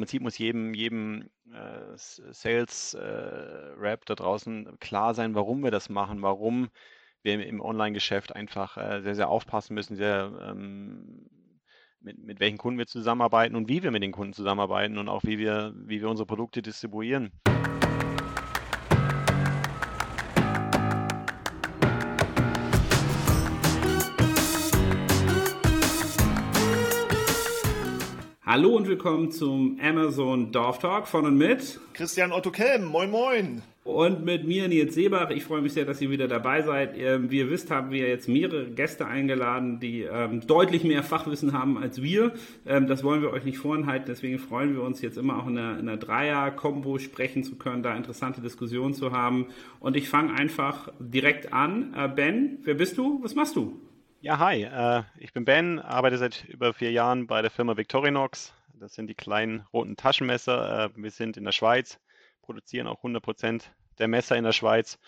im Prinzip muss jedem, jedem äh, Sales-Rap äh, da draußen klar sein, warum wir das machen, warum wir im Online-Geschäft einfach äh, sehr, sehr aufpassen müssen, sehr ähm, mit, mit welchen Kunden wir zusammenarbeiten und wie wir mit den Kunden zusammenarbeiten und auch wie wir, wie wir unsere Produkte distribuieren. Hallo und willkommen zum Amazon Dorf Talk von und mit Christian Otto Kelm. Moin, moin. Und mit mir Nils Seebach. Ich freue mich sehr, dass ihr wieder dabei seid. Ähm, wie ihr wisst, haben wir jetzt mehrere Gäste eingeladen, die ähm, deutlich mehr Fachwissen haben als wir. Ähm, das wollen wir euch nicht vorenthalten. Deswegen freuen wir uns jetzt immer auch in einer, in einer Dreier-Kombo sprechen zu können, da interessante Diskussionen zu haben. Und ich fange einfach direkt an. Äh, ben, wer bist du? Was machst du? Ja, hi, äh, ich bin Ben, arbeite seit über vier Jahren bei der Firma Victorinox. Das sind die kleinen roten Taschenmesser. Äh, wir sind in der Schweiz, produzieren auch 100% der Messer in der Schweiz.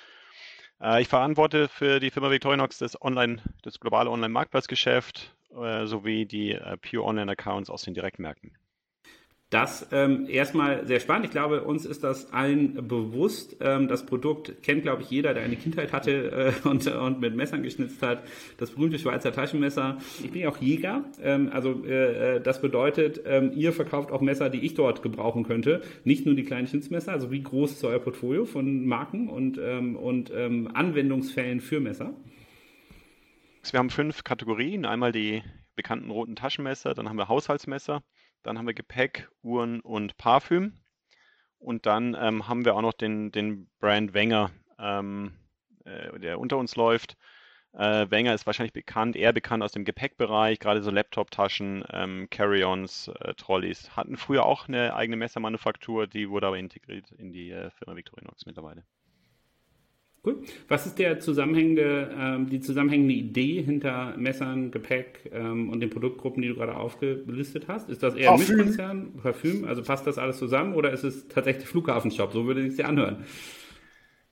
Äh, ich verantworte für die Firma Victorinox das, Online, das globale Online-Marktplatzgeschäft sowie die Pure Online-Accounts aus den Direktmärkten. Das ähm, erstmal sehr spannend. Ich glaube, uns ist das allen bewusst. Ähm, das Produkt kennt, glaube ich, jeder, der eine Kindheit hatte äh, und, und mit Messern geschnitzt hat. Das berühmte Schweizer Taschenmesser. Ich bin ja auch Jäger. Ähm, also äh, äh, das bedeutet, ähm, ihr verkauft auch Messer, die ich dort gebrauchen könnte. Nicht nur die kleinen Schnitzmesser. Also wie groß ist euer Portfolio von Marken und, ähm, und ähm, Anwendungsfällen für Messer? Wir haben fünf Kategorien. Einmal die bekannten roten Taschenmesser, dann haben wir Haushaltsmesser. Dann haben wir Gepäck, Uhren und Parfüm. Und dann ähm, haben wir auch noch den, den Brand Wenger, ähm, äh, der unter uns läuft. Äh, Wenger ist wahrscheinlich bekannt, eher bekannt aus dem Gepäckbereich, gerade so Laptop-Taschen, ähm, Carry-ons, äh, Trolleys. Hatten früher auch eine eigene Messermanufaktur, die wurde aber integriert in die äh, Firma Victorinox mittlerweile. Cool. Was ist der zusammenhängende, ähm, die zusammenhängende Idee hinter Messern, Gepäck ähm, und den Produktgruppen, die du gerade aufgelistet hast? Ist das eher Parfüm. Mischkonzern, Parfüm? Also passt das alles zusammen oder ist es tatsächlich Flughafenshop? So würde ich es dir anhören.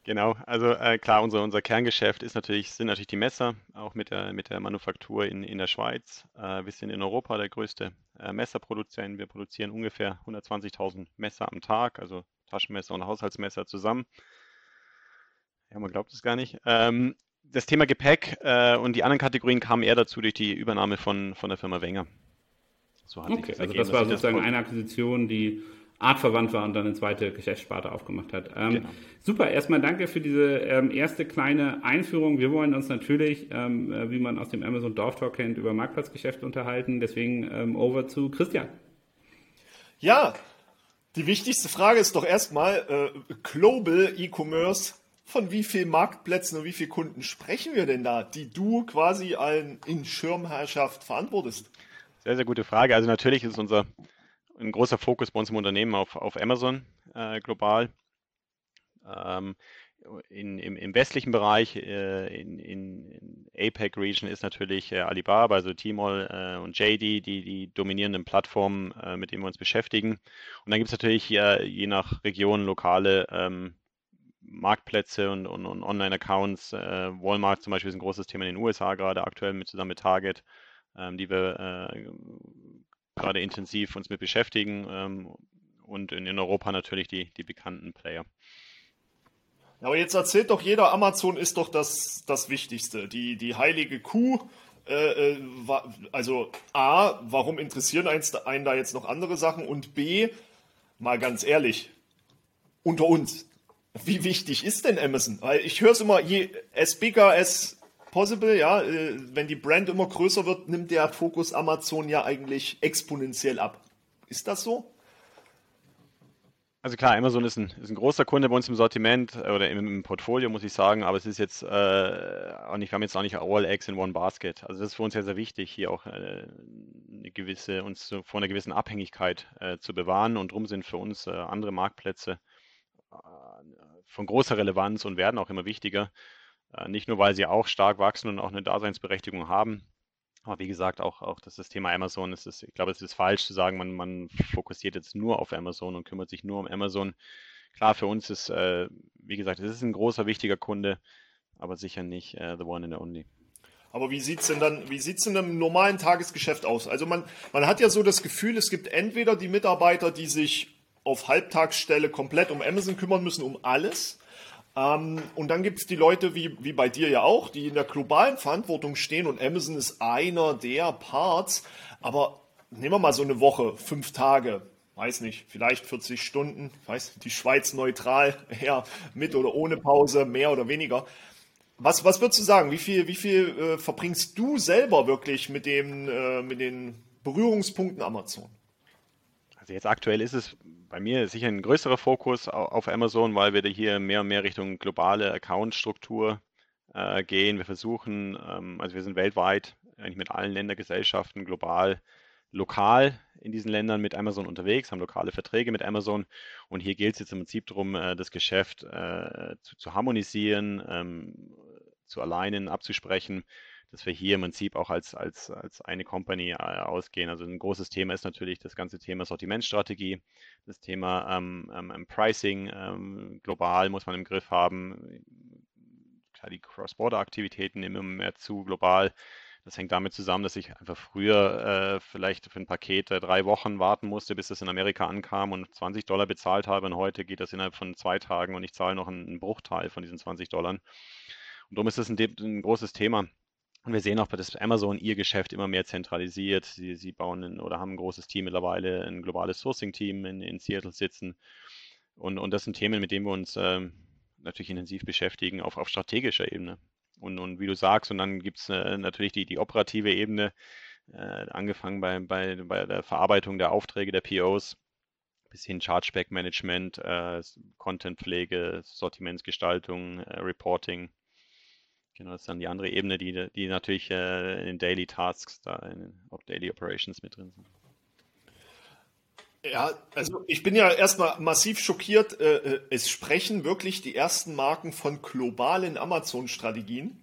Genau, also äh, klar, unser, unser Kerngeschäft ist natürlich, sind natürlich die Messer, auch mit der, mit der Manufaktur in, in der Schweiz. Äh, wir sind in Europa der größte äh, Messerproduzent. Wir produzieren ungefähr 120.000 Messer am Tag, also Taschenmesser und Haushaltsmesser zusammen. Ja, man glaubt es gar nicht. Ähm, das Thema Gepäck äh, und die anderen Kategorien kamen eher dazu durch die Übernahme von, von der Firma Wenger. So hat okay, das also das war sozusagen das eine Akquisition, die artverwandt war und dann eine zweite Geschäftssparte aufgemacht hat. Ähm, genau. Super, erstmal danke für diese ähm, erste kleine Einführung. Wir wollen uns natürlich, ähm, äh, wie man aus dem Amazon Dorf Talk kennt, über Marktplatzgeschäft unterhalten. Deswegen ähm, over zu Christian. Ja, die wichtigste Frage ist doch erstmal äh, Global E-Commerce von wie vielen Marktplätzen und wie vielen Kunden sprechen wir denn da, die du quasi in Schirmherrschaft verantwortest? Sehr, sehr gute Frage. Also natürlich ist unser ein großer Fokus bei uns im Unternehmen auf, auf Amazon äh, global. Ähm, in, im, im, westlichen Bereich, äh, in, in, APEC Region ist natürlich äh, Alibaba, also Tmall äh, und JD, die, die dominierenden Plattformen, äh, mit denen wir uns beschäftigen. Und dann gibt es natürlich je nach Region lokale ähm, Marktplätze und, und, und Online-Accounts. Äh, Walmart zum Beispiel ist ein großes Thema in den USA gerade aktuell mit zusammen mit Target, ähm, die wir äh, gerade intensiv uns mit beschäftigen ähm, und in, in, Europa natürlich die, die bekannten Player. Ja, aber jetzt erzählt doch jeder, Amazon ist doch das, das Wichtigste, die, die heilige Kuh. Äh, äh also A, warum interessieren einen da jetzt noch andere Sachen? Und B, mal ganz ehrlich, unter uns, wie wichtig ist denn Amazon? Weil ich höre es immer, je as bigger as possible, ja, äh, wenn die Brand immer größer wird, nimmt der Fokus Amazon ja eigentlich exponentiell ab. Ist das so? Also klar, Amazon ist ein, ist ein großer Kunde bei uns im Sortiment äh, oder im, im Portfolio, muss ich sagen, aber es ist jetzt äh, auch nicht, wir haben jetzt auch nicht all eggs in one basket. Also das ist für uns sehr, sehr wichtig, hier auch äh, eine gewisse, uns vor einer gewissen Abhängigkeit äh, zu bewahren und darum sind für uns äh, andere Marktplätze von großer Relevanz und werden auch immer wichtiger. Äh, nicht nur, weil sie auch stark wachsen und auch eine Daseinsberechtigung haben, aber wie gesagt, auch, auch das, das Thema Amazon, ist, ich glaube, es ist falsch zu sagen, man, man fokussiert jetzt nur auf Amazon und kümmert sich nur um Amazon. Klar, für uns ist, äh, wie gesagt, es ist ein großer, wichtiger Kunde, aber sicher nicht äh, the one and only. Aber wie sieht's denn dann, wie sieht's denn im normalen Tagesgeschäft aus? Also man, man hat ja so das Gefühl, es gibt entweder die Mitarbeiter, die sich auf Halbtagsstelle komplett um Amazon kümmern müssen, um alles. Ähm, und dann gibt es die Leute, wie, wie bei dir ja auch, die in der globalen Verantwortung stehen und Amazon ist einer der Parts. Aber nehmen wir mal so eine Woche, fünf Tage, weiß nicht, vielleicht 40 Stunden, weiß die Schweiz neutral, eher mit oder ohne Pause, mehr oder weniger. Was, was würdest du sagen? Wie viel, wie viel äh, verbringst du selber wirklich mit, dem, äh, mit den Berührungspunkten Amazon? Also jetzt aktuell ist es bei mir sicher ein größerer Fokus auf Amazon, weil wir hier mehr und mehr Richtung globale Account-Struktur äh, gehen. Wir versuchen, ähm, also wir sind weltweit eigentlich mit allen Ländergesellschaften global, lokal in diesen Ländern mit Amazon unterwegs, haben lokale Verträge mit Amazon und hier gilt es jetzt im Prinzip darum, äh, das Geschäft äh, zu, zu, harmonisieren, ähm, zu alleinen, abzusprechen, dass wir hier im Prinzip auch als, als, als eine Company äh, ausgehen. Also ein großes Thema ist natürlich das ganze Thema Sortimentsstrategie, das Thema ähm, ähm, Pricing ähm, global muss man im Griff haben. Klar, die Cross-Border-Aktivitäten nehmen immer mehr zu global. Das hängt damit zusammen, dass ich einfach früher äh, vielleicht für ein Paket äh, drei Wochen warten musste, bis es in Amerika ankam und 20 Dollar bezahlt habe. Und heute geht das innerhalb von zwei Tagen und ich zahle noch einen, einen Bruchteil von diesen 20 Dollar. Und darum ist das ein, ein großes Thema. Und wir sehen auch, dass Amazon ihr Geschäft immer mehr zentralisiert. Sie, sie bauen ein, oder haben ein großes Team mittlerweile, ein globales Sourcing-Team in, in Seattle sitzen. Und, und das sind Themen, mit denen wir uns äh, natürlich intensiv beschäftigen auf, auf strategischer Ebene. Und, und wie du sagst, und dann gibt es äh, natürlich die, die operative Ebene, äh, angefangen bei, bei, bei der Verarbeitung der Aufträge der POs bis hin Chargeback-Management, äh, Contentpflege, Sortimentsgestaltung, äh, Reporting. Genau, das ist dann die andere Ebene, die, die natürlich äh, in Daily Tasks, da in, Daily Operations mit drin sind. Ja, also ich bin ja erstmal massiv schockiert. Äh, äh, es sprechen wirklich die ersten Marken von globalen Amazon-Strategien.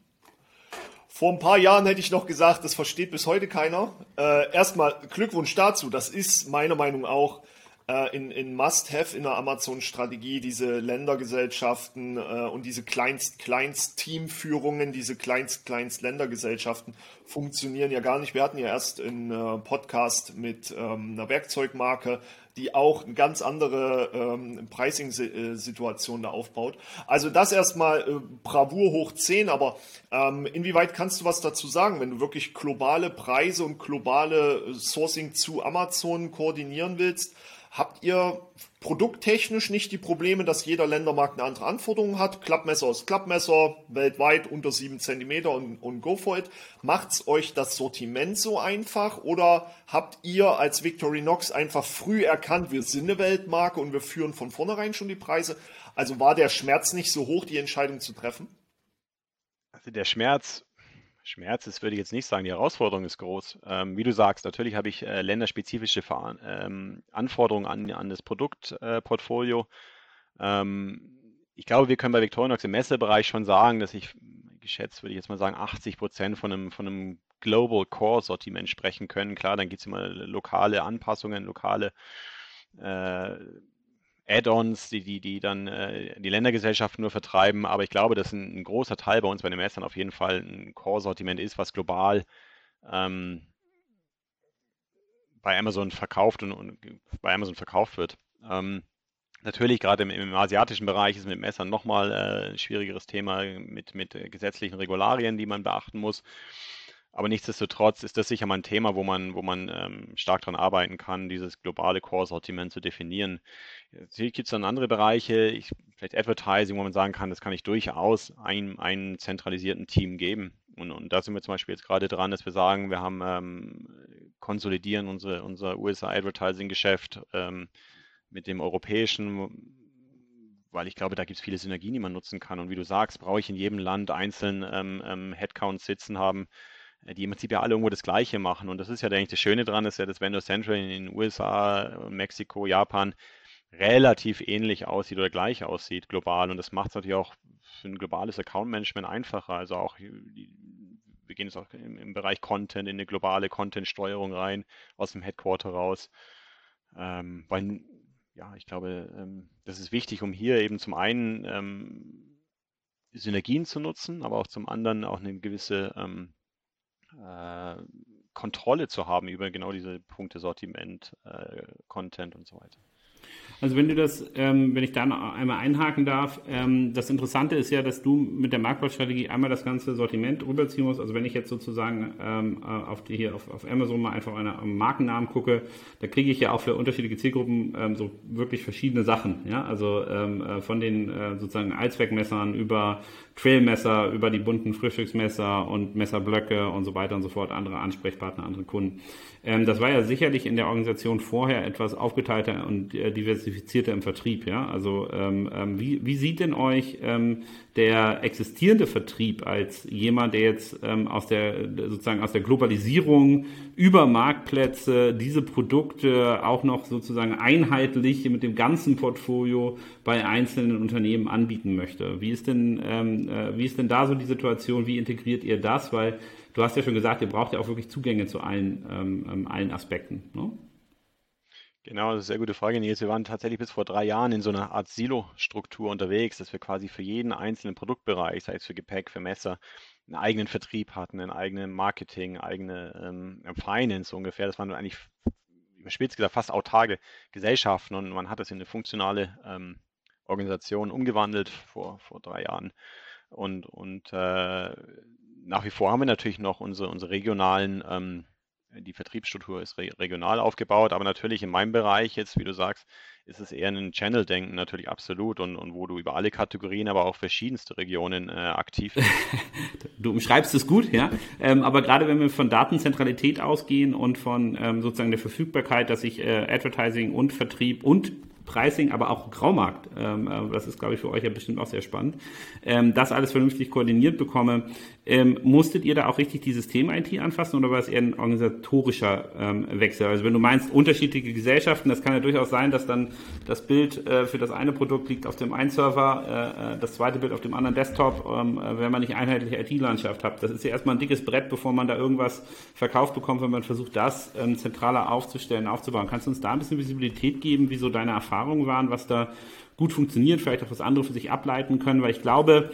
Vor ein paar Jahren hätte ich noch gesagt, das versteht bis heute keiner. Äh, erstmal Glückwunsch dazu. Das ist meiner Meinung auch äh, in, in Must-Have in der Amazon-Strategie diese Ländergesellschaften äh, und diese Kleinst-Kleinst-Teamführungen, diese Kleinst-Kleinst-Ländergesellschaften funktionieren ja gar nicht. Wir hatten ja erst einen äh, Podcast mit ähm, einer Werkzeugmarke, die auch eine ganz andere ähm, Pricing-Situation da aufbaut. Also das erstmal äh, Bravour hoch 10, aber ähm, inwieweit kannst du was dazu sagen, wenn du wirklich globale Preise und globale Sourcing zu Amazon koordinieren willst? Habt ihr produkttechnisch nicht die Probleme, dass jeder Ländermarkt eine andere Anforderung hat? Klappmesser ist Klappmesser, weltweit unter 7 cm und, und go for it. Macht's euch das Sortiment so einfach oder habt ihr als Victorinox einfach früh erkannt, wir sind eine Weltmarke und wir führen von vornherein schon die Preise? Also war der Schmerz nicht so hoch, die Entscheidung zu treffen? Also der Schmerz Schmerz ist, würde ich jetzt nicht sagen, die Herausforderung ist groß. Ähm, wie du sagst, natürlich habe ich äh, länderspezifische Ver ähm, Anforderungen an, an das Produktportfolio. Äh, ähm, ich glaube, wir können bei Victorinox im Messebereich schon sagen, dass ich, geschätzt würde ich jetzt mal sagen, 80 Prozent von einem, von einem Global Core Sortiment sprechen können. Klar, dann gibt es immer lokale Anpassungen, lokale äh, Add-ons, die, die, die dann äh, die Ländergesellschaften nur vertreiben. Aber ich glaube, dass ein, ein, großer Teil bei uns bei den Messern auf jeden Fall ein Core-Sortiment ist, was global ähm, bei Amazon verkauft und, und, bei Amazon verkauft wird. Ähm, natürlich, gerade im, im, asiatischen Bereich ist mit Messern nochmal äh, ein schwierigeres Thema mit, mit gesetzlichen Regularien, die man beachten muss. Aber nichtsdestotrotz ist das sicher mal ein Thema, wo man, wo man ähm, stark daran arbeiten kann, dieses globale Core-Sortiment zu definieren. Natürlich gibt es dann andere Bereiche, ich, vielleicht Advertising, wo man sagen kann, das kann ich durchaus einem, einem zentralisierten Team geben. Und, und da sind wir zum Beispiel jetzt gerade dran, dass wir sagen, wir haben ähm, konsolidieren unsere, unser USA-Advertising-Geschäft ähm, mit dem europäischen weil ich glaube, da gibt es viele Synergien, die man nutzen kann. Und wie du sagst, brauche ich in jedem Land einzeln ähm, ähm, Headcounts sitzen haben, die im Prinzip ja alle irgendwo das Gleiche machen. Und das ist ja eigentlich das Schöne dran, ist ja, dass Vendor Central in den USA, Mexiko, Japan relativ ähnlich aussieht oder gleich aussieht global. Und das macht es natürlich auch für ein globales Account-Management einfacher. Also auch, die, wir gehen jetzt auch im, im, Bereich Content in eine globale Content-Steuerung rein, aus dem Headquarter raus. Ähm, weil, ja, ich glaube, ähm, das ist wichtig, um hier eben zum einen ähm, Synergien zu nutzen, aber auch zum anderen auch eine gewisse ähm, äh, Kontrolle zu haben über genau diese Punkte Sortiment, äh, Content und so weiter. Also wenn du das, ähm, wenn ich da noch einmal einhaken darf, ähm, das Interessante ist ja, dass du mit der Marktplatzstrategie einmal das ganze Sortiment rüberziehen musst. Also wenn ich jetzt sozusagen ähm, äh, auf die hier auf, auf Amazon mal einfach einen Markennamen gucke, da kriege ich ja auch für unterschiedliche Zielgruppen ähm, so wirklich verschiedene Sachen. Ja, also ähm, äh, von den äh, sozusagen Allzweckmessern über Trailmesser, über die bunten Frühstücksmesser und Messerblöcke und so weiter und so fort, andere Ansprechpartner, andere Kunden. Ähm, das war ja sicherlich in der Organisation vorher etwas aufgeteilter und äh, diversifizierter im Vertrieb. Ja? Also ähm, ähm, wie, wie sieht denn euch ähm, der existierende Vertrieb als jemand, der jetzt ähm, aus der sozusagen aus der Globalisierung über Marktplätze diese Produkte auch noch sozusagen einheitlich mit dem ganzen Portfolio bei einzelnen Unternehmen anbieten möchte? Wie ist denn ähm, äh, wie ist denn da so die Situation? Wie integriert ihr das? Weil du hast ja schon gesagt, ihr braucht ja auch wirklich Zugänge zu allen, ähm, ähm allen Aspekten. Ne? Genau, das ist eine sehr gute Frage, Nils. Wir waren tatsächlich bis vor drei Jahren in so einer Art Silo-Struktur unterwegs, dass wir quasi für jeden einzelnen Produktbereich, sei es für Gepäck, für Messer, einen eigenen Vertrieb hatten, einen eigenen Marketing, eigene ähm, Finance ungefähr. Das waren eigentlich überspitzt gesagt fast autarke Gesellschaften und man hat das in eine funktionale ähm, Organisation umgewandelt vor, vor drei Jahren. Und, und äh, nach wie vor haben wir natürlich noch unsere, unsere regionalen, ähm, die Vertriebsstruktur ist re regional aufgebaut, aber natürlich in meinem Bereich jetzt, wie du sagst, ist es eher ein Channel-Denken natürlich absolut und, und wo du über alle Kategorien, aber auch verschiedenste Regionen äh, aktiv bist. du umschreibst es gut, ja. Ähm, aber gerade wenn wir von Datenzentralität ausgehen und von ähm, sozusagen der Verfügbarkeit, dass ich äh, Advertising und Vertrieb und Pricing, aber auch Graumarkt, ähm, äh, das ist, glaube ich, für euch ja bestimmt auch sehr spannend, ähm, das alles vernünftig koordiniert bekomme. Ähm, musstet ihr da auch richtig die System-IT anfassen oder war es eher ein organisatorischer ähm, Wechsel? Also wenn du meinst, unterschiedliche Gesellschaften, das kann ja durchaus sein, dass dann das Bild äh, für das eine Produkt liegt auf dem einen Server, äh, äh das zweite Bild auf dem anderen Desktop, ähm, äh, wenn man nicht einheitliche IT-Landschaft hat. Das ist ja erstmal ein dickes Brett, bevor man da irgendwas verkauft bekommt, wenn man versucht, das ähm, zentraler aufzustellen, aufzubauen. Kannst du uns da ein bisschen Visibilität geben, wie so deine Erfahrungen Erfahrungen waren, was da gut funktioniert, vielleicht auch was andere für sich ableiten können, weil ich glaube,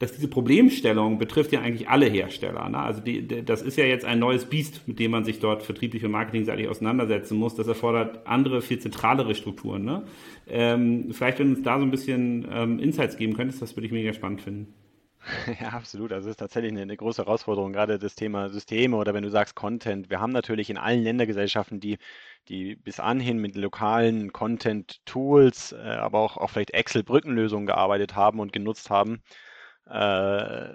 dass diese Problemstellung betrifft ja eigentlich alle Hersteller. Ne? Also die, das ist ja jetzt ein neues Biest, mit dem man sich dort vertrieblich und marketingseitig auseinandersetzen muss. Das erfordert andere, viel zentralere Strukturen. Ne? Ähm, vielleicht, wenn du uns da so ein bisschen ähm, Insights geben könntest, das würde ich mega spannend finden. Ja, absolut. Also es ist tatsächlich eine, große Herausforderung, gerade das Thema Systeme oder wenn du sagst Content. Wir haben natürlich in allen Ländergesellschaften, die, die bis anhin mit lokalen Content-Tools, äh, aber auch, auch vielleicht Excel-Brückenlösungen gearbeitet haben und genutzt haben, äh,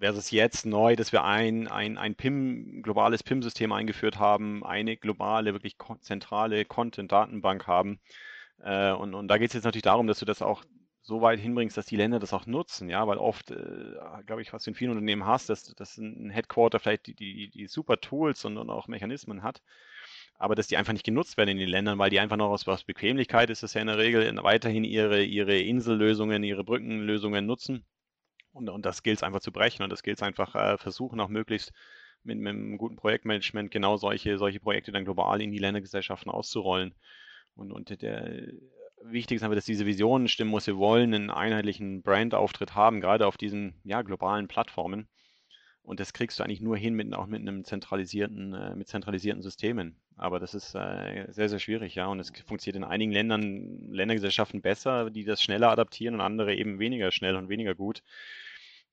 versus jetzt neu, dass wir ein, ein, ein PIM, globales PIM-System eingeführt haben, eine globale, wirklich zentrale Content-Datenbank haben. Äh, und, und da geht es jetzt natürlich darum, dass du das auch so weit hinbringst, dass die Länder das auch nutzen, ja, weil oft, äh, glaube ich, was du in vielen Unternehmen hast, dass, dass ein Headquarter vielleicht die, die, die super Tools und, und auch Mechanismen hat, aber dass die einfach nicht genutzt werden in den Ländern, weil die einfach noch aus, aus Bequemlichkeit ist es ja in der Regel weiterhin ihre, ihre Insellösungen, ihre Brückenlösungen nutzen. Und, und das gilt es einfach zu brechen und das gilt es einfach äh, versuchen, auch möglichst mit, mit einem guten Projektmanagement genau solche, solche Projekte dann global in die Ländergesellschaften auszurollen. Und, und der, wichtig ist einfach, dass diese Vision stimmen muss. Wir wollen einen einheitlichen Brandauftritt haben, gerade auf diesen ja, globalen Plattformen. Und das kriegst du eigentlich nur hin mit, auch mit einem zentralisierten, äh, mit zentralisierten Systemen. Aber das ist äh, sehr, sehr schwierig, ja. Und es funktioniert in einigen Ländern, Ländergesellschaften besser, die das schneller adaptieren und andere eben weniger schnell und weniger gut.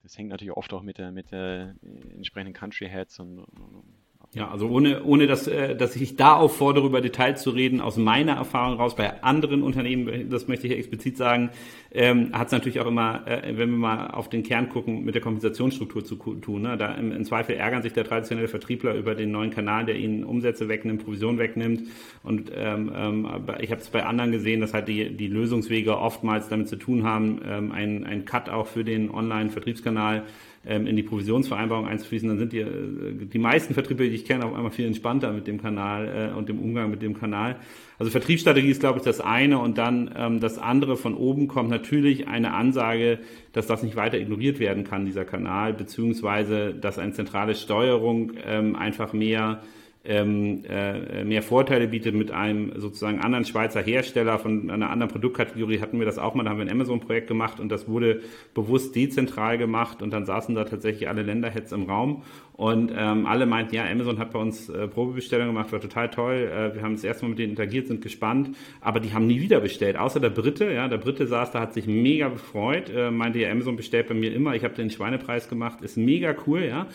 Das hängt natürlich oft auch mit der, mit der äh, entsprechenden Country Heads und, und ja, also ohne, ohne dass, äh, dass ich da auffordere, über Details zu reden, aus meiner Erfahrung raus, bei anderen Unternehmen, das möchte ich explizit sagen, ähm, hat es natürlich auch immer, äh, wenn wir mal auf den Kern gucken, mit der Kompensationsstruktur zu tun. Ne? Da im, im, Zweifel ärgern sich der traditionelle Vertriebler über den neuen Kanal, der ihnen Umsätze wegnimmt, Provision wegnimmt. Und ähm, ähm, ich habe es bei anderen gesehen, dass halt die, die Lösungswege oftmals damit zu tun haben, ähm, ein, ein Cut auch für den Online-Vertriebskanal in die Provisionsvereinbarung einzufließen, dann sind die, äh, die meisten Vertriebe, die ich kenne, auf einmal viel entspannter mit dem Kanal äh, und dem Umgang mit dem Kanal. Also Vertriebsstrategie ist, glaube ich, das eine und dann ähm, das andere von oben kommt natürlich eine Ansage, dass das nicht weiter ignoriert werden kann, dieser Kanal, beziehungsweise dass eine zentrale Steuerung ähm, einfach mehr ähm, äh, mehr Vorteile bietet mit einem sozusagen anderen Schweizer Hersteller von einer anderen Produktkategorie hatten wir das auch mal, da haben wir ein Amazon-Projekt gemacht und das wurde bewusst dezentral gemacht und dann saßen da tatsächlich alle Länderheads im Raum Und ähm, alle meinten, ja, Amazon hat bei uns äh, Probebestellungen gemacht, war total toll. Äh, wir haben das erste Mal mit denen interagiert, sind gespannt, aber die haben nie wieder bestellt, außer der Brite. Ja, der Brite saß da, hat sich mega gefreut, äh, meinte ja, Amazon bestellt bei mir immer. Ich habe den Schweinepreis gemacht, ist mega cool, ja.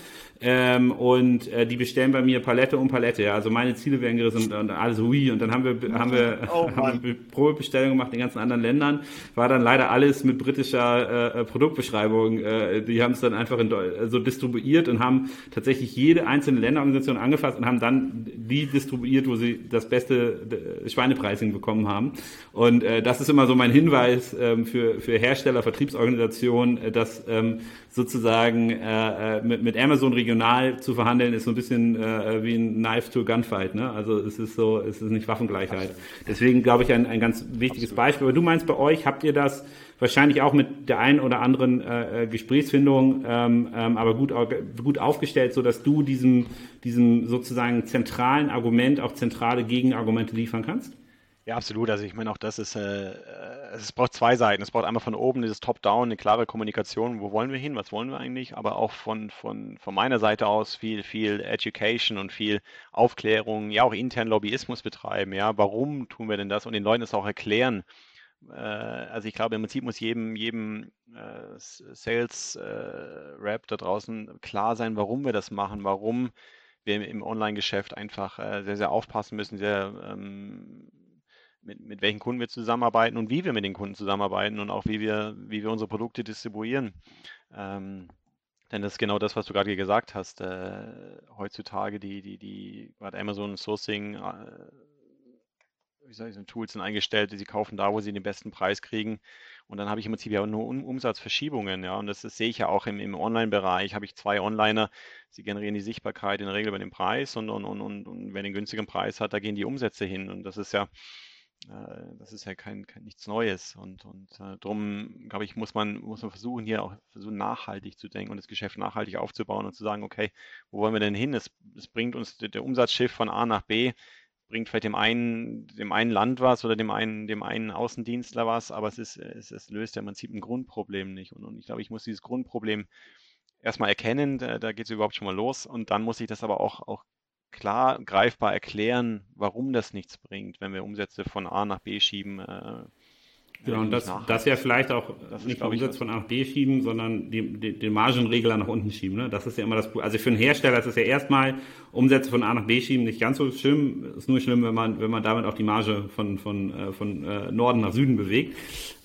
Ähm, und äh, die bestellen bei mir Palette um Palette. Ja. Also meine Ziele werden gerissen und, und alles ui. Und dann haben wir, haben wir, oh, haben wir Probebestellungen gemacht in ganzen anderen Ländern. War dann leider alles mit britischer äh, Produktbeschreibung. Äh, die haben es dann einfach in, so also distribuiert und haben tatsächlich jede einzelne Länderorganisation angefasst und haben dann die distribuiert, wo sie das beste Schweinepricing bekommen haben. Und äh, das ist immer so mein Hinweis ähm, für, für Hersteller, Vertriebsorganisationen, äh, dass ähm, sozusagen äh, äh, mit, mit Amazon regional zu verhandeln, ist so ein bisschen äh, wie ein Knife to Gunfight. Ne? Also es ist so, es ist nicht Waffengleichheit. Deswegen glaube ich ein, ein ganz wichtiges Absolut. Beispiel. Aber du meinst, bei euch habt ihr das wahrscheinlich auch mit der einen oder anderen äh, äh Gesprächsfindung, ähm, ähm, aber gut, gut aufgestellt, so dass du diesem, diesem sozusagen zentralen Argument auch zentrale Gegenargumente liefern kannst? Ja, absolut. Also ich meine, auch das ist, äh, es braucht zwei Seiten. Es braucht einmal von oben dieses Top-Down, eine klare Kommunikation, wo wollen wir hin, was wollen wir eigentlich, aber auch von, von, von meiner Seite aus viel, viel Education und viel Aufklärung, ja auch intern Lobbyismus betreiben, ja, warum tun wir denn das und den Leuten das auch erklären. Äh, also ich glaube, im Prinzip muss jedem, jedem äh, Sales-Rap äh, da draußen klar sein, warum wir das machen, warum wir im Online-Geschäft einfach äh, sehr, sehr aufpassen müssen, sehr ähm, mit, mit welchen Kunden wir zusammenarbeiten und wie wir mit den Kunden zusammenarbeiten und auch wie wir, wie wir unsere Produkte distribuieren. Ähm, denn das ist genau das, was du gerade gesagt hast. Äh, heutzutage die, die, die, gerade Amazon Sourcing, äh, wie soll ich sagen, Tools sind eingestellt, sie kaufen da, wo sie den besten Preis kriegen. Und dann habe ich im Prinzip ja nur um Umsatzverschiebungen, ja. Und das, das, sehe ich ja auch im, im Online-Bereich. Habe ich zwei Onliner, sie generieren die Sichtbarkeit in der Regel über den Preis und, und, und, und, und wer den günstigen Preis hat, da gehen die Umsätze hin. Und das ist ja, äh, das ist ja kein, kein nichts Neues. Und, und äh, darum, glaube ich, muss man, muss man versuchen, hier auch versuchen, nachhaltig zu denken und das Geschäft nachhaltig aufzubauen und zu sagen, okay, wo wollen wir denn hin? Es, es bringt uns der, der Umsatzschiff von A nach B, bringt vielleicht dem einen, dem einen Land was oder dem einen, dem einen Außendienstler was, aber es ist, es, es löst ja im Prinzip ein Grundproblem nicht. Und, und ich glaube, ich muss dieses Grundproblem erstmal erkennen, da, da geht es überhaupt schon mal los und dann muss ich das aber auch, auch klar greifbar erklären, warum das nichts bringt, wenn wir Umsätze von A nach B schieben. Äh, Genau, und das, das ja vielleicht auch das nicht nur Umsatz von A nach B schieben, sondern die, den Margenregler nach unten schieben. Ne? Das ist ja immer das Also für einen Hersteller ist es ja erstmal Umsätze von A nach B schieben nicht ganz so schlimm. Ist nur schlimm, wenn man, wenn man damit auch die Marge von, von, äh, von äh, Norden nach Süden bewegt.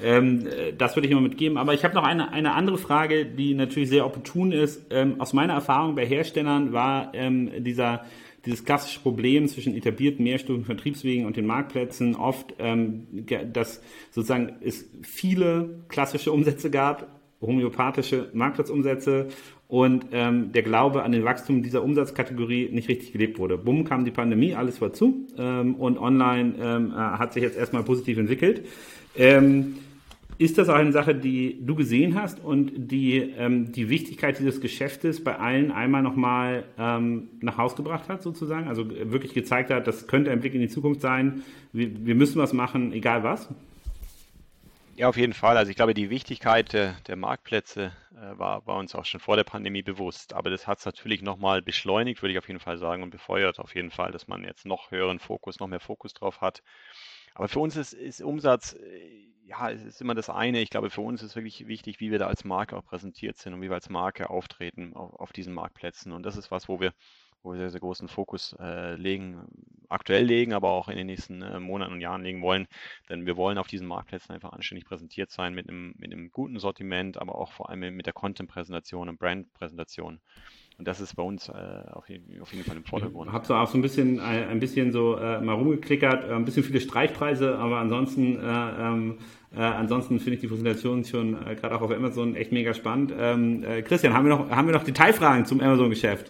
Ähm, äh, das würde ich immer mitgeben. Aber ich habe noch eine, eine andere Frage, die natürlich sehr opportun ist. Ähm, aus meiner Erfahrung bei Herstellern war ähm, dieser dieses klassische Problem zwischen etablierten mehrstufigen Vertriebswegen und den Marktplätzen oft, ähm, dass sozusagen es viele klassische Umsätze gab, homöopathische Marktplatzumsätze und ähm, der Glaube an den Wachstum dieser Umsatzkategorie nicht richtig gelebt wurde. Bumm kam die Pandemie, alles war zu ähm, und online ähm, äh, hat sich jetzt erstmal positiv entwickelt. Ähm, ist das auch eine Sache, die du gesehen hast und die ähm, die Wichtigkeit dieses Geschäftes bei allen einmal nochmal ähm, nach Haus gebracht hat, sozusagen? Also wirklich gezeigt hat, das könnte ein Blick in die Zukunft sein. Wir, wir müssen was machen, egal was? Ja, auf jeden Fall. Also ich glaube, die Wichtigkeit der, der Marktplätze äh, war, war uns auch schon vor der Pandemie bewusst. Aber das hat es natürlich nochmal beschleunigt, würde ich auf jeden Fall sagen, und befeuert auf jeden Fall, dass man jetzt noch höheren Fokus, noch mehr Fokus drauf hat. Aber für uns ist, ist Umsatz, äh, ja, es ist immer das eine. Ich glaube, für uns ist wirklich wichtig, wie wir da als Marke auch präsentiert sind und wie wir als Marke auftreten auf, auf diesen Marktplätzen. Und das ist was, wo wir, wo wir sehr, sehr großen Fokus äh, legen, aktuell legen, aber auch in den nächsten äh, Monaten und Jahren legen wollen. Denn wir wollen auf diesen Marktplätzen einfach anständig präsentiert sein mit einem, mit einem guten Sortiment, aber auch vor allem mit der Content-Präsentation und Brand-Präsentation. Und das ist bei uns äh, auf, jeden, auf, jeden, Fall im Vordergrund. Ich habe so auch so ein bisschen, ein, ein bisschen so äh, mal rumgeklickert, äh, ein bisschen viele Streichpreise, aber ansonsten, äh, ähm, äh, ansonsten finde ich die Präsentation schon äh, gerade auch auf Amazon echt mega spannend. Ähm, Christian, haben wir noch, haben wir noch Detailfragen zum Amazon-Geschäft?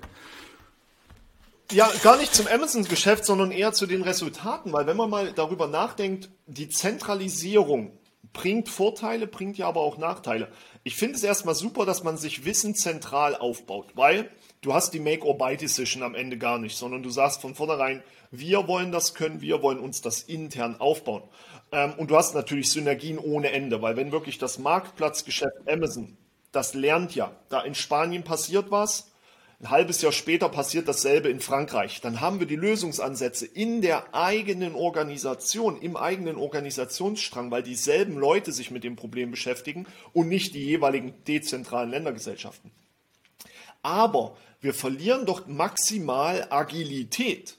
Ja, gar nicht zum Amazon-Geschäft, sondern eher zu den Resultaten, weil wenn man mal darüber nachdenkt, die Zentralisierung bringt Vorteile, bringt ja aber auch Nachteile. Ich finde es erstmal super, dass man sich Wissen zentral aufbaut, weil du hast die Make-or-Buy-Decision am Ende gar nicht, sondern du sagst von vornherein, wir wollen das können, wir wollen uns das intern aufbauen. Ähm, und du hast natürlich Synergien ohne Ende, weil wenn wirklich das Marktplatzgeschäft Amazon, das lernt ja, da in Spanien passiert was, Ein halbes Jahr später passiert dasselbe in Frankreich. Dann haben wir die Lösungsansätze in der eigenen Organisation, im eigenen Organisationsstrang, weil dieselben Leute sich mit dem Problem beschäftigen und nicht die jeweiligen dezentralen Ländergesellschaften. Aber wir verlieren doch maximal Agilität.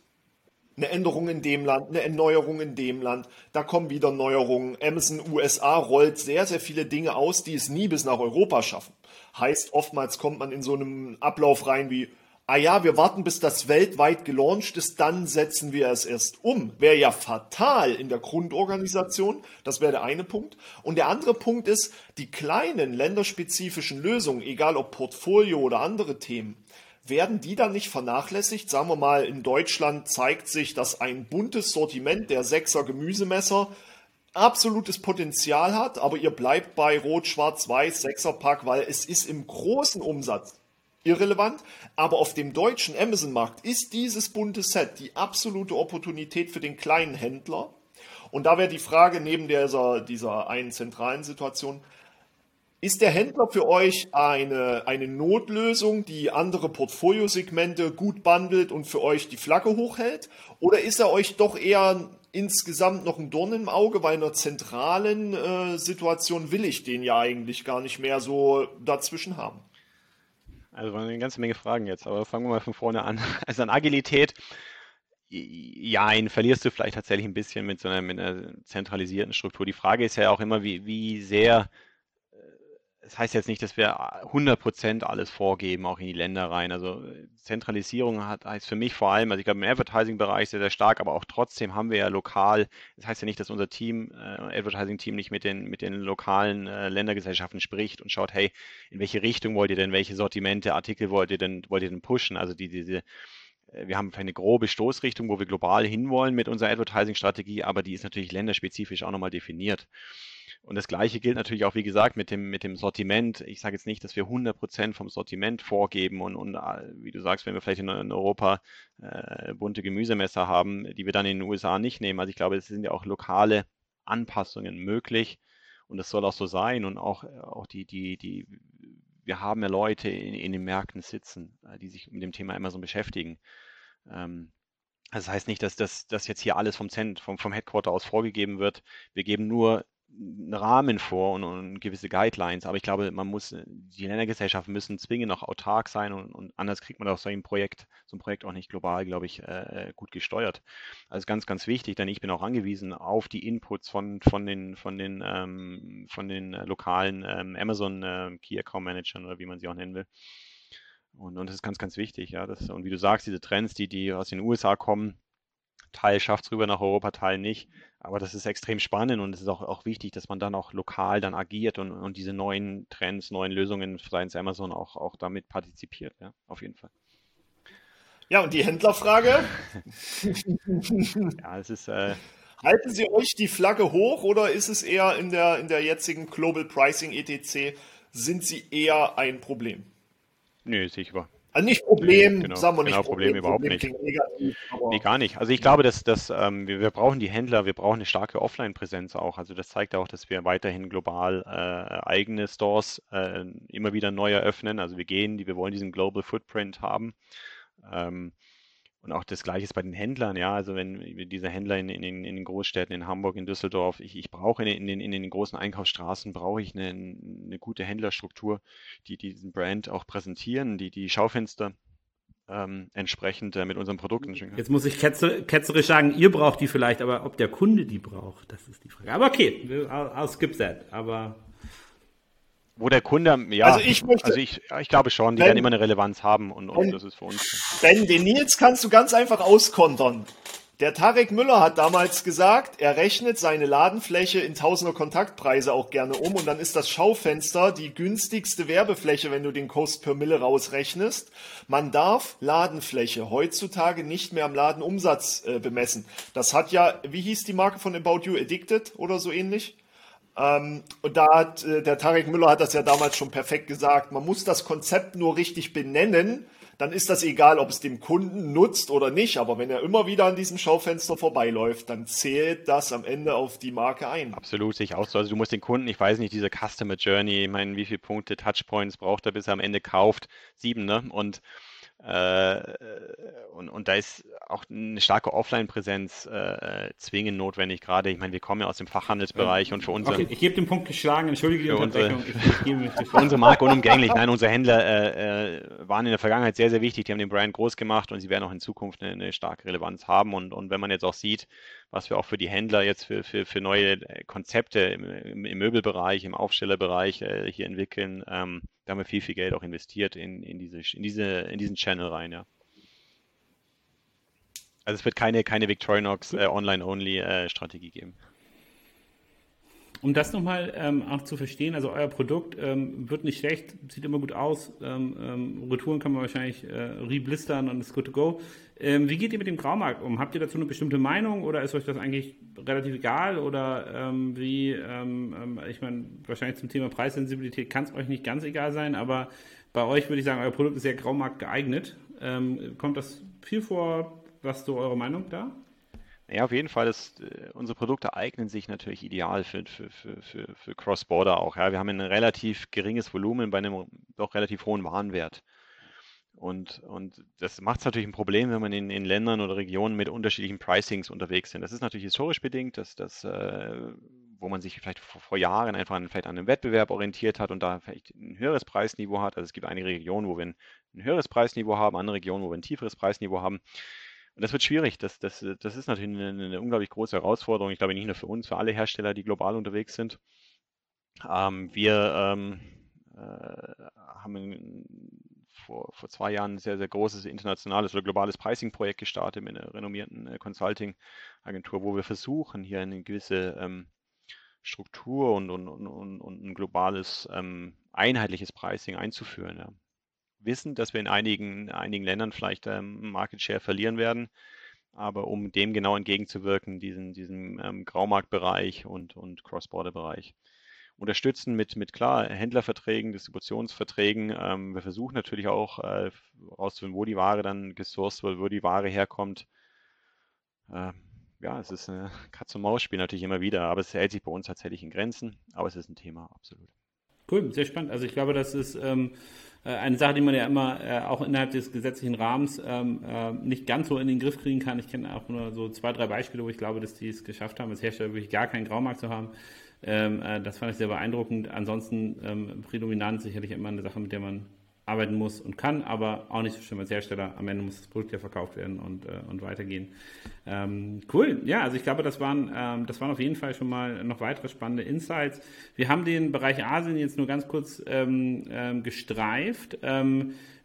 Eine Änderung in dem Land, eine Erneuerung in dem Land, da kommen wieder Neuerungen. Amazon USA rollt sehr, sehr viele Dinge aus, die es nie bis nach Europa schaffen. Heißt, oftmals kommt man in so einem Ablauf rein wie, ah ja, wir warten, bis das weltweit gelauncht ist, dann setzen wir es erst um. Wäre ja fatal in der Grundorganisation. Das wäre der eine Punkt. Und der andere Punkt ist, die kleinen länderspezifischen Lösungen, egal ob Portfolio oder andere Themen, werden die dann nicht vernachlässigt? Sagen wir mal, in Deutschland zeigt sich, dass ein buntes Sortiment der Sechser Gemüsemesser absolutes Potenzial hat, aber ihr bleibt bei Rot, Schwarz, Weiß, Sechserpack, weil es ist im großen Umsatz irrelevant. Aber auf dem deutschen Amazon-Markt ist dieses bunte Set die absolute Opportunität für den kleinen Händler. Und da wäre die Frage neben dieser, dieser einen zentralen Situation, ist der Händler für euch eine, eine Notlösung, die andere Portfoliosegmente gut bundelt und für euch die Flagge hochhält? Oder ist er euch doch eher insgesamt noch ein Dorn im Auge, in einer zentralen äh, Situation will ich den ja eigentlich gar nicht mehr so dazwischen haben? Also eine ganze Menge Fragen jetzt, aber fangen wir mal von vorne an. Also an Agilität, ja, ihn verlierst du vielleicht tatsächlich ein bisschen mit so einer, mit einer zentralisierten Struktur. Die Frage ist ja auch immer, wie, wie sehr das heißt jetzt nicht, dass wir 100% alles vorgeben, auch in die Länder rein. Also Zentralisierung hat, heißt für mich vor allem, also ich glaube im Advertising-Bereich sehr, sehr stark, aber auch trotzdem haben wir ja lokal, das heißt ja nicht, dass unser Team, äh, Advertising-Team nicht mit den, mit den lokalen äh, Ländergesellschaften spricht und schaut, hey, in welche Richtung wollt ihr denn, welche Sortimente, Artikel wollt ihr denn, wollt ihr denn pushen? Also die, diese, äh, wir haben eine grobe Stoßrichtung, wo wir global hinwollen mit unserer Advertising-Strategie, aber die ist natürlich länderspezifisch auch nochmal definiert. Und das Gleiche gilt natürlich auch, wie gesagt, mit dem, mit dem Sortiment. Ich sage jetzt nicht, dass wir 100% vom Sortiment vorgeben und, und äh, wie du sagst, wenn wir vielleicht in, in Europa äh, bunte Gemüsemesser haben, die wir dann in den USA nicht nehmen. Also ich glaube, es sind ja auch lokale Anpassungen möglich und das soll auch so sein und auch, auch die, die, die, wir haben ja Leute in, in den Märkten sitzen, äh, die sich mit dem Thema immer so beschäftigen. Ähm, das heißt nicht, dass das, das jetzt hier alles vom, Cent, vom, vom Headquarter aus vorgegeben wird. Wir geben nur einen Rahmen vor und, und, gewisse Guidelines, aber ich glaube, man muss, die Ländergesellschaften müssen zwingend auch autark sein und, und anders kriegt man auch so ein Projekt, so ein Projekt auch nicht global, glaube ich, äh, gut gesteuert. Also ganz, ganz wichtig, denn ich bin auch angewiesen auf die Inputs von, von den, von den, ähm, von den äh, lokalen ähm, Amazon äh, Key Account Managern oder wie man sie auch nennen will. Und, und das ist ganz, ganz wichtig, ja. Das, und wie du sagst, diese Trends, die, die aus den USA kommen, Teil schafft es rüber nach Europa, Teil nicht. Aber das ist extrem spannend und es ist auch, auch wichtig, dass man dann auch lokal dann agiert und, und diese neuen Trends, neuen Lösungen seitens Amazon auch, auch damit partizipiert, ja, auf jeden Fall. Ja, und die Händlerfrage? ja, es ist. Äh, Halten Sie euch die Flagge hoch oder ist es eher in der, in der jetzigen Global Pricing ETC, sind Sie eher ein Problem? Nö, sicher. Also nicht Problem, genau, sagen wir nicht genau, Problem, Problem überhaupt Problem nicht. Negativ, nee, gar nicht. Also ich glaube, dass, dass ähm, wir, wir, brauchen die Händler, wir brauchen eine starke Offline-Präsenz auch. Also das zeigt auch, dass wir weiterhin global äh, eigene Stores äh, immer wieder neu eröffnen. Also wir gehen, wir wollen diesen Global Footprint haben. Ähm, und auch das Gleiche ist bei den Händlern, ja. Also wenn diese Händler in, in, in den Großstädten, in Hamburg, in Düsseldorf, ich, ich brauche in, den, in den großen Einkaufsstraßen, brauche ich eine, eine gute Händlerstruktur, die diesen Brand auch präsentieren, die die Schaufenster ähm, entsprechend äh, mit unseren Produkten. Jetzt muss ich ketzer, ketzerisch sagen, ihr braucht die vielleicht, aber ob der Kunde die braucht, das ist die Frage. Aber okay, I'll, I'll skip that. Aber wo der Kunde, ja, also ich, möchte, also ich, ich glaube schon, die ben, werden immer eine Relevanz haben und, und das ist für uns. Ben, den Nils kannst du ganz einfach auskontern. Der Tarek Müller hat damals gesagt, er rechnet seine Ladenfläche in Tausender Kontaktpreise auch gerne um und dann ist das Schaufenster die günstigste Werbefläche, wenn du den Cost per Mille rausrechnest. Man darf Ladenfläche heutzutage nicht mehr am Ladenumsatz äh, bemessen. Das hat ja, wie hieß die Marke von About You, Addicted oder so ähnlich? Ähm, und da hat äh, der Tarek Müller hat das ja damals schon perfekt gesagt. Man muss das Konzept nur richtig benennen. Dann ist das egal, ob es dem Kunden nutzt oder nicht. Aber wenn er immer wieder an diesem Schaufenster vorbeiläuft, dann zählt das am Ende auf die Marke ein. Absolut, sich auch so. Also du musst den Kunden, ich weiß nicht, diese Customer Journey, ich meine, wie viele Punkte, Touchpoints braucht er, bis er am Ende kauft? Sieben, ne? Und und, und da ist auch eine starke Offline-Präsenz äh, zwingend notwendig, gerade, ich meine, wir kommen ja aus dem Fachhandelsbereich und für unsere... Okay, ich gebe den Punkt geschlagen, entschuldige die Unterbrechung. Unsere, ich, ich für unsere Marke unumgänglich. Nein, unsere Händler äh, äh, waren in der Vergangenheit sehr, sehr wichtig, die haben den Brand groß gemacht und sie werden auch in Zukunft eine, eine starke Relevanz haben. Und, und wenn man jetzt auch sieht, was wir auch für die Händler jetzt für, für, für neue äh, Konzepte im, im Möbelbereich, im Aufstellerbereich äh, hier entwickeln, ähm, da haben wir viel, viel Geld auch investiert in, in, diese, in, diese, in diesen Channel rein, ja. Also es wird keine, keine Victorinox äh, Online-Only-Strategie äh, geben. Um das nochmal ähm, auch zu verstehen, also euer Produkt ähm, wird nicht schlecht, sieht immer gut aus, ähm, ähm Retouren kann man wahrscheinlich äh, reblistern und ist good to go. Ähm, wie geht ihr mit dem Graumarkt um? Habt ihr dazu eine bestimmte Meinung oder ist euch das eigentlich relativ egal? Oder ähm, wie, ich meine, wahrscheinlich zum Thema Preissensibilität kann es euch nicht ganz egal sein, aber bei euch würde ich sagen, euer Produkt ist sehr Graumarkt geeignet. kommt das viel vor? Was ist so eure Meinung da? Ja, auf jeden Fall. Das, äh, unsere Produkte eignen sich natürlich ideal für, für, für, für, für Cross-Border auch. Ja. Wir haben ein relativ geringes Volumen bei einem doch relativ hohen Warenwert. Und, und das macht es natürlich ein Problem, wenn man in, in Ländern oder Regionen mit unterschiedlichen Pricings unterwegs sind. Das ist natürlich historisch bedingt, dass das, äh, wo man sich vielleicht vor, vor Jahren einfach an, vielleicht an einem Wettbewerb orientiert hat und da vielleicht ein höheres Preisniveau hat. Also es gibt einige Regionen, wo wir ein, ein höheres Preisniveau haben, andere Regionen, wo wir ein tieferes Preisniveau haben. Und das wird schwierig. Das, das, das ist natürlich eine, eine, unglaublich große Herausforderung. Ich glaube nicht nur für uns, für alle Hersteller, die global unterwegs sind. Ähm, wir ähm, äh, haben in, vor, vor zwei Jahren ein sehr, sehr großes internationales oder globales Pricing-Projekt gestartet mit einer renommierten äh, Consulting-Agentur, wo wir versuchen, hier eine gewisse ähm, Struktur und, und, und, und, ein globales ähm, einheitliches Pricing einzuführen. Ja wissen, dass wir in einigen, einigen Ländern vielleicht ähm, Market Share verlieren werden. Aber um dem genau entgegenzuwirken, diesen, diesen ähm, Graumarktbereich und, und Cross-Border-Bereich unterstützen mit, mit klar Händlerverträgen, Distributionsverträgen. Ähm, wir versuchen natürlich auch äh, rauszufinden, wo die Ware dann gesourced wird, wo die Ware herkommt. Äh, ja, es ist ein Katz-und-Maus-Spiel natürlich immer wieder, aber es hält sich bei uns tatsächlich in Grenzen, aber es ist ein Thema, absolut. Cool, sehr spannend. Also ich glaube, das ist ähm, äh, eine Sache, die man ja immer äh, auch innerhalb des gesetzlichen Rahmens ähm, äh, nicht ganz so in den Griff kriegen kann. Ich kenne auch nur so zwei, drei Beispiele, wo ich glaube, dass die es geschafft haben, als Hersteller wirklich gar keinen Graumarkt zu haben. Ähm, äh, das fand ich sehr beeindruckend. Ansonsten ähm, prädominant sicherlich immer eine Sache, mit der man arbeiten muss und kann, aber auch nicht so schlimm als Hersteller. Am Ende muss das Produkt ja verkauft werden und, äh, und weitergehen. Ähm, cool, ja, also ich glaube, das waren, ähm, das waren auf jeden Fall schon mal noch weitere spannende Insights. Wir haben den Bereich Asien jetzt nur ganz kurz ähm, ähm gestreift.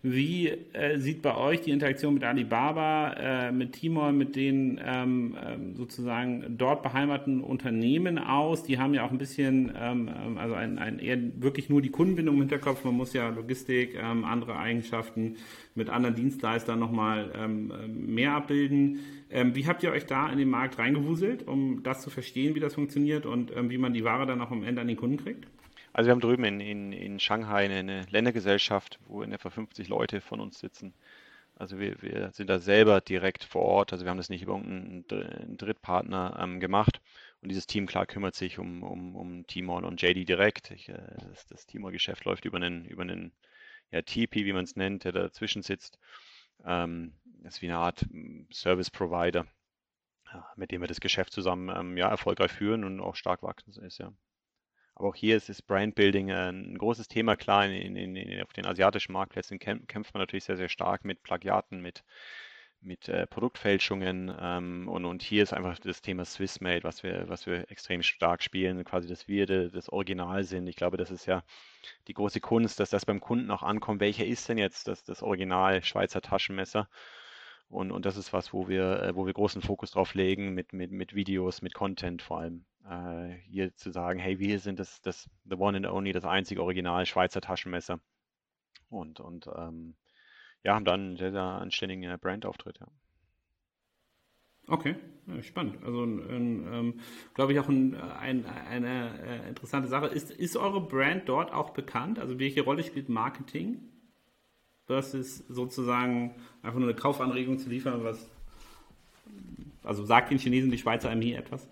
Ähm, wie äh, sieht bei euch die Interaktion mit Alibaba, äh, mit Timor, mit den ähm, ähm, sozusagen dort beheimateten Unternehmen aus? Die haben ja auch ein bisschen, ähm, ähm also ein, ein eher wirklich nur die Kundenbindung im Hinterkopf. Man muss ja Logistik, ähm, andere Eigenschaften mit anderen Dienstleistern nochmal ähm, mehr abbilden. wie habt ihr euch da in den Markt reingewuselt, um das zu verstehen, wie das funktioniert und wie man die Ware dann auch am Ende an den Kunden kriegt? Also wir haben drüben in, in, in Shanghai eine Ländergesellschaft, wo in etwa 50 Leute von uns sitzen. Also wir, wir sind da selber direkt vor Ort. Also wir haben das nicht über einen Drittpartner ähm, gemacht. Und dieses Team, klar, kümmert sich um, um, um Timor und JD direkt. Ich, äh, das, das Timor-Geschäft läuft über einen, über einen ja, TP, wie man es nennt, der dazwischen sitzt. Ähm, das ist wie eine Art hm, Service-Provider, ja, mit dem wir das Geschäft zusammen ähm, ja, erfolgreich führen und auch stark wachsen ist, ja. Aber auch hier ist das Brandbuilding äh, ein großes Thema. Klar, in, in, in, auf den asiatischen Marktplätzen kämpft man natürlich sehr, sehr stark mit Plagiaten, mit, mit äh, Produktfälschungen. Ähm, und, und hier ist einfach das Thema Swissmade, was wir, was wir extrem stark spielen, quasi, dass wir de, das Original sind. Ich glaube, das ist ja die große Kunst, dass das beim Kunden auch ankommt. Welcher ist denn jetzt das, das Original Schweizer Taschenmesser? Und, und das ist was, wo wir, äh, wo wir großen Fokus drauf legen, mit, mit, mit Videos, mit Content vor allem äh, hier zu sagen, hey, wir sind das, das The One and Only, das einzige Original Schweizer Taschenmesser. Und, und ähm, ja, haben dann einen sehr, sehr anständigen äh, Brandauftritt, ja. Okay, spannend. Also, ähm, glaube ich, auch ein, ein, eine äh, interessante Sache. Ist, ist eure Brand dort auch bekannt? Also, welche Rolle spielt Marketing versus sozusagen einfach nur eine Kaufanregung zu liefern, was, also sagt den Chinesen die Schweizer Armee etwas?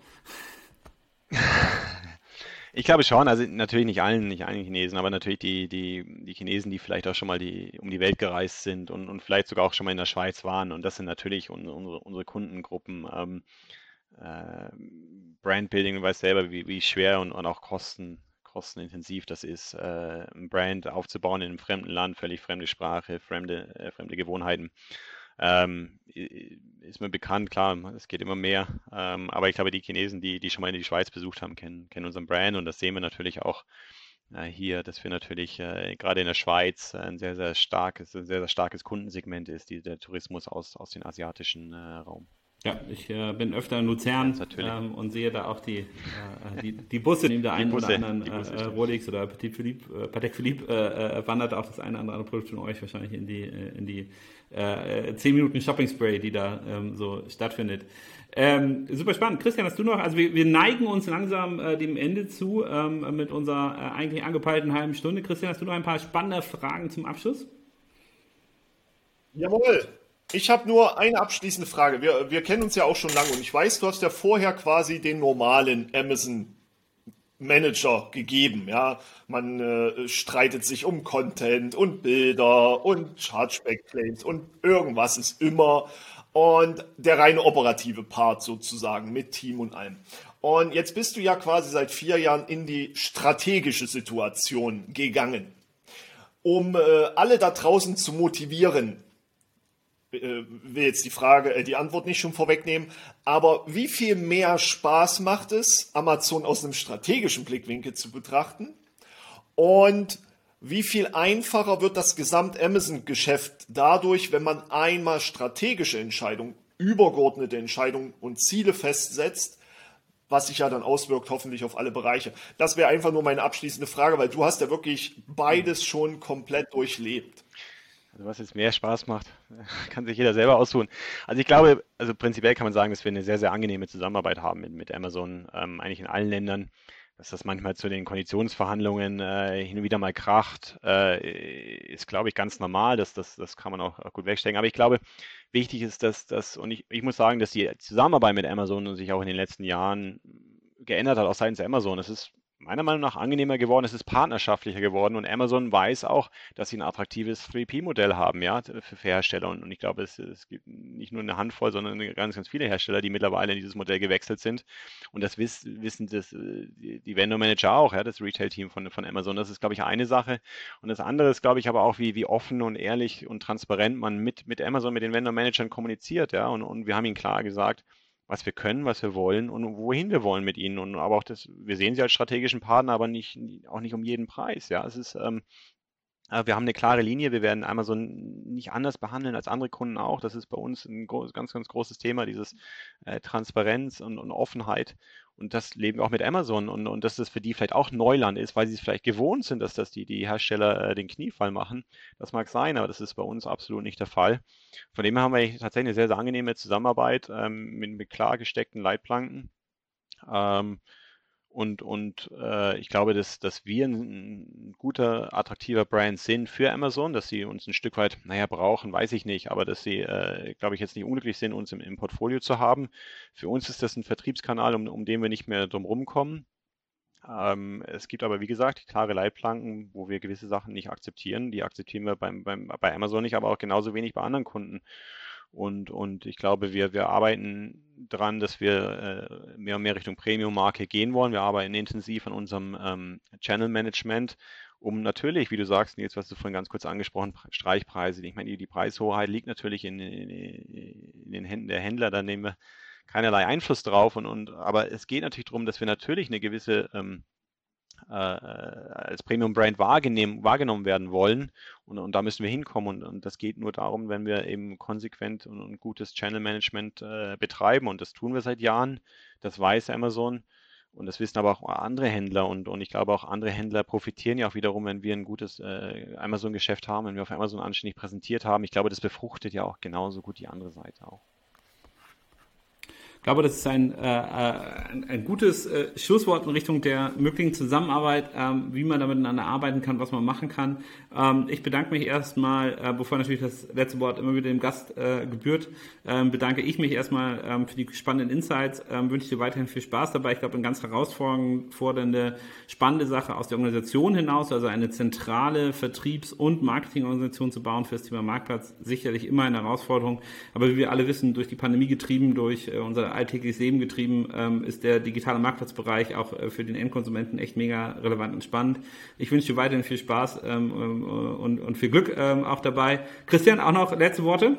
Ich glaube schon, also natürlich nicht allen, nicht allen Chinesen, aber natürlich die, die, die Chinesen, die vielleicht auch schon mal die, um die Welt gereist sind und, und vielleicht sogar auch schon mal in der Schweiz waren. Und das sind natürlich unsere, unsere Kundengruppen. Ähm, äh, Brandbuilding, du weißt selber, wie, wie schwer und, und auch kosten, kostenintensiv das ist, äh, ein Brand aufzubauen in einem fremden Land, völlig fremde Sprache, fremde, äh, fremde Gewohnheiten. Ähm, ist mir bekannt, klar, es geht immer mehr. Ähm, aber ich glaube, die Chinesen, die, die schon mal in die Schweiz besucht haben, kennen, kennen unseren Brand und das sehen wir natürlich auch äh, hier, dass wir natürlich äh, gerade in der Schweiz ein sehr, sehr starkes, ein sehr, sehr starkes Kundensegment ist, die, der Tourismus aus, aus dem asiatischen äh, Raum. Ja, ich äh, bin öfter in Luzern ähm, und sehe da auch die, äh, die, die Busse neben der einen oder anderen äh, Rolex oder Petit Philippe, äh, Patek Philippe äh, äh, wandert auch das eine oder andere Produkt von euch wahrscheinlich in die, äh, in die äh, 10 Minuten Shopping Spray, die da ähm, so stattfindet. Ähm, super spannend. Christian, hast du noch, also wir, wir neigen uns langsam äh, dem Ende zu ähm, mit unserer äh, eigentlich angepeilten halben Stunde. Christian, hast du noch ein paar spannende Fragen zum Abschluss? Jawohl. Ich habe nur eine abschließende Frage. Wir, wir kennen uns ja auch schon lange und ich weiß, du hast ja vorher quasi den normalen Amazon Manager gegeben. Ja, man äh, streitet sich um Content und Bilder und Chargeback Claims und irgendwas ist immer und der reine operative Part sozusagen mit Team und allem. Und jetzt bist du ja quasi seit vier Jahren in die strategische Situation gegangen, um äh, alle da draußen zu motivieren, will jetzt die Frage, äh, die Antwort nicht schon vorwegnehmen, aber wie viel mehr Spaß macht es, Amazon aus einem strategischen Blickwinkel zu betrachten? Und wie viel einfacher wird das Gesamt-Amazon-Geschäft dadurch, wenn man einmal strategische Entscheidungen, übergeordnete Entscheidungen und Ziele festsetzt, was sich ja dann auswirkt, hoffentlich auf alle Bereiche. Das wäre einfach nur meine abschließende Frage, weil du hast ja wirklich beides schon komplett durchlebt. Also was jetzt mehr Spaß macht, kann sich jeder selber aussuchen. Also ich glaube, also prinzipiell kann man sagen, dass wir eine sehr, sehr angenehme Zusammenarbeit haben mit, mit Amazon, ähm, eigentlich in allen Ländern. Dass das manchmal zu den Konditionsverhandlungen äh, hin und wieder mal kracht, äh, ist, glaube ich, ganz normal. Das, das, das kann man auch, auch gut wegstecken. Aber ich glaube, wichtig ist, dass das, und ich, ich muss sagen, dass die Zusammenarbeit mit Amazon sich auch in den letzten Jahren geändert hat, auch seitens Amazon. Es ist meiner Meinung nach angenehmer geworden, es ist partnerschaftlicher geworden und Amazon weiß auch, dass sie ein attraktives 3P-Modell haben, ja, für, Hersteller. Und, ich glaube, es, es, gibt nicht nur eine Handvoll, sondern ganz, ganz viele Hersteller, die mittlerweile in dieses Modell gewechselt sind. Und das wiss, wissen das, äh, die, die Vendor-Manager auch, ja, das Retail-Team von, von Amazon. Das ist, glaube ich, eine Sache. Und das andere ist, glaube ich, aber auch, wie, wie offen und ehrlich und transparent man mit, mit Amazon, mit den Vendor-Managern kommuniziert, ja. Und, und wir haben ihnen klar gesagt, was wir können, was wir wollen und wohin wir wollen mit ihnen. Und aber auch das, wir sehen sie als strategischen Partner, aber nicht, auch nicht um jeden Preis. Ja, es ist, ähm, äh, wir haben eine klare Linie. Wir werden Amazon nicht anders behandeln als andere Kunden auch. Das ist bei uns ein ganz, ganz großes Thema, dieses äh, Transparenz und, und, Offenheit. Und das leben wir auch mit Amazon. Und, und dass das für die vielleicht auch Neuland ist, weil sie es vielleicht gewohnt sind, dass das die, die Hersteller äh, den Kniefall machen. Das mag sein, aber das ist bei uns absolut nicht der Fall. Von dem her haben wir tatsächlich eine sehr, sehr angenehme Zusammenarbeit ähm, mit, mit klar gesteckten Leitplanken. Ähm, und, und äh, ich glaube, dass, dass wir ein, guter, attraktiver Brand sind für Amazon, dass sie uns ein Stück weit, naja, brauchen, weiß ich nicht, aber dass sie, äh, glaube ich, jetzt nicht unglücklich sind, uns im, im, Portfolio zu haben. Für uns ist das ein Vertriebskanal, um, um den wir nicht mehr drum rumkommen. Ähm, es gibt aber, wie gesagt, klare Leitplanken, wo wir gewisse Sachen nicht akzeptieren. Die akzeptieren wir beim, beim, bei Amazon nicht, aber auch genauso wenig bei anderen Kunden. Und, und ich glaube, wir, wir arbeiten daran, dass wir äh, mehr und mehr Richtung Premium-Marke gehen wollen. Wir arbeiten intensiv an unserem ähm, Channel-Management, um natürlich, wie du sagst, jetzt was du vorhin ganz kurz angesprochen, Streichpreise. Ich meine, die, die Preishoheit liegt natürlich in, in, in, den Händen der Händler, da nehmen wir keinerlei Einfluss drauf. Und, und, aber es geht natürlich darum, dass wir natürlich eine gewisse ähm, äh, als Premium-Brand wahrgenommen werden wollen. Und, und, da müssen wir hinkommen. Und, und, das geht nur darum, wenn wir eben konsequent und, und gutes Channel-Management äh, betreiben. Und das tun wir seit Jahren. Das weiß Amazon. Und das wissen aber auch andere Händler. Und, und ich glaube, auch andere Händler profitieren ja auch wiederum, wenn wir ein gutes äh, Amazon-Geschäft haben, wenn wir auf Amazon anständig präsentiert haben. Ich glaube, das befruchtet ja auch genauso gut die andere Seite auch. Ich glaube, das ist ein, äh, ein, ein, gutes äh, Schlusswort in Richtung der möglichen Zusammenarbeit, ähm, wie man da miteinander arbeiten kann, was man machen kann. Ähm, ich bedanke mich erstmal, äh, bevor natürlich das letzte Wort immer wieder dem Gast äh, gebührt, ähm, bedanke ich mich erstmal ähm, für die spannenden Insights, ähm, wünsche dir weiterhin viel Spaß dabei. Ich glaube, eine ganz herausfordernde, spannende Sache aus der Organisation hinaus, also eine zentrale Vertriebs- und Marketingorganisation zu bauen für das Thema Marktplatz, sicherlich immer eine Herausforderung. Aber wie wir alle wissen, durch die Pandemie getrieben, durch äh, unser alltägliches Leben getrieben, ähm, ist der digitale Marktplatzbereich auch äh, für den Endkonsumenten echt mega relevant und spannend. Ich wünsche dir weiterhin viel Spaß ähm, ähm, und, und viel Glück ähm, auch dabei. Christian, auch noch letzte Worte?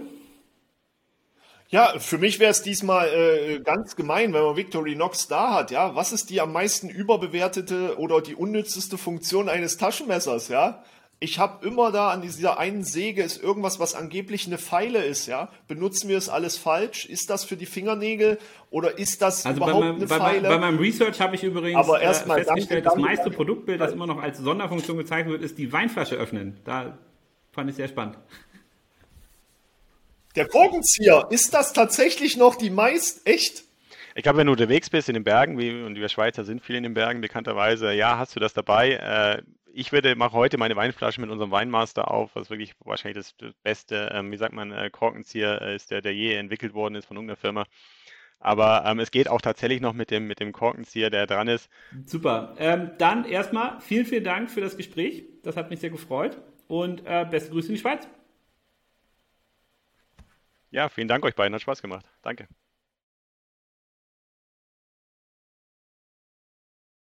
Ja, für mich wäre es diesmal äh, ganz gemein, wenn man Victorinox da hat. Ja, was ist die am meisten überbewertete oder die unnützeste Funktion eines Taschenmessers? Ja, ich habe immer da an dieser einen Säge ist irgendwas, was angeblich eine Pfeile ist, ja. Benutzen wir es alles falsch? Ist das für die Fingernägel oder ist das also überhaupt meinem, eine bei Pfeile? Bei, meinem Research habe ich übrigens Aber erst mal, äh, festgestellt, danke, das meiste danke. Produktbild, das immer noch als Sonderfunktion gezeigt wird, ist die Weinflasche öffnen. Da fand ich sehr spannend. Der Korkenzieher, ist das tatsächlich noch die meist echt? Ich glaube, wenn du unterwegs bist in den Bergen, wie, und wir Schweizer sind viel in den Bergen bekannterweise, ja, hast du das dabei. Äh, ich würde mache heute meine Weinflasche mit unserem Weinmaster auf, was wirklich wahrscheinlich das, das beste, ähm, wie sagt man, äh, Korkenzieher ist, der, der je entwickelt worden ist von irgendeiner Firma. Aber ähm, es geht auch tatsächlich noch mit dem, mit dem Korkenzieher, der dran ist. Super. Ähm, dann erstmal vielen, vielen Dank für das Gespräch. Das hat mich sehr gefreut. Und äh, beste Grüße in die Schweiz. Ja, vielen Dank euch beiden. Hat Spaß gemacht. Danke.